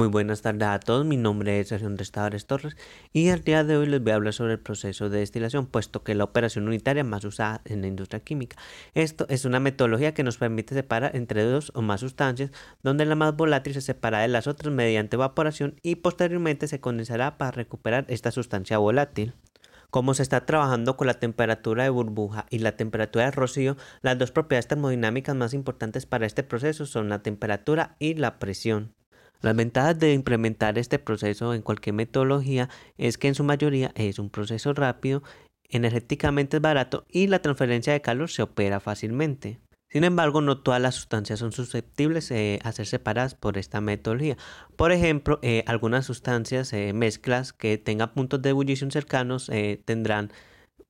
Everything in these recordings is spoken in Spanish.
Muy buenas tardes a todos, mi nombre es Sergio Restadores Torres y el día de hoy les voy a hablar sobre el proceso de destilación, puesto que la operación unitaria más usada en la industria química. Esto es una metodología que nos permite separar entre dos o más sustancias, donde la más volátil se separa de las otras mediante evaporación y posteriormente se condensará para recuperar esta sustancia volátil. Como se está trabajando con la temperatura de burbuja y la temperatura de rocío, las dos propiedades termodinámicas más importantes para este proceso son la temperatura y la presión. Las ventajas de implementar este proceso en cualquier metodología es que en su mayoría es un proceso rápido, energéticamente es barato y la transferencia de calor se opera fácilmente. Sin embargo, no todas las sustancias son susceptibles de a ser separadas por esta metodología. Por ejemplo, eh, algunas sustancias, eh, mezclas que tengan puntos de ebullición cercanos eh, tendrán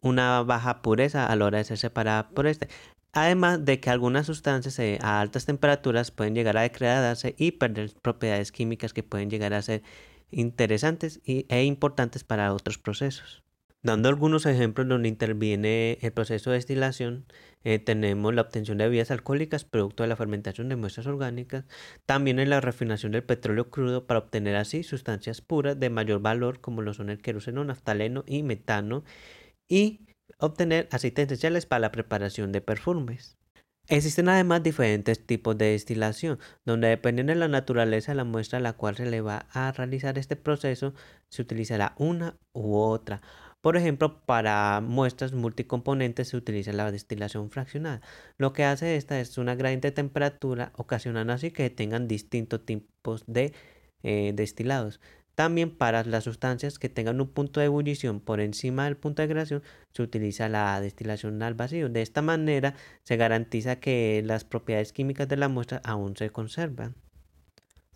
una baja pureza a la hora de ser separadas por este. Además de que algunas sustancias eh, a altas temperaturas pueden llegar a degradarse y perder propiedades químicas que pueden llegar a ser interesantes e importantes para otros procesos. Dando algunos ejemplos donde interviene el proceso de destilación, eh, tenemos la obtención de bebidas alcohólicas producto de la fermentación de muestras orgánicas, también en la refinación del petróleo crudo para obtener así sustancias puras de mayor valor como lo son el queroseno, naftaleno y metano, y obtener aceites esenciales para la preparación de perfumes. Existen además diferentes tipos de destilación, donde dependiendo de la naturaleza de la muestra a la cual se le va a realizar este proceso, se utilizará una u otra. Por ejemplo, para muestras multicomponentes se utiliza la destilación fraccionada. Lo que hace esta es una gradiente de temperatura, ocasionando así que tengan distintos tipos de eh, destilados. También para las sustancias que tengan un punto de ebullición por encima del punto de creación se utiliza la destilación al vacío. De esta manera se garantiza que las propiedades químicas de la muestra aún se conservan.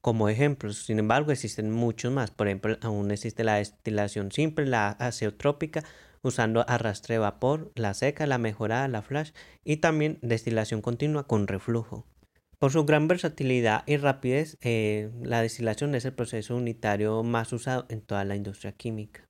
Como ejemplos, sin embargo, existen muchos más. Por ejemplo, aún existe la destilación simple, la azeotrópica, usando arrastre de vapor, la seca, la mejorada, la flash y también destilación continua con reflujo. Por su gran versatilidad y rapidez, eh, la destilación es el proceso unitario más usado en toda la industria química.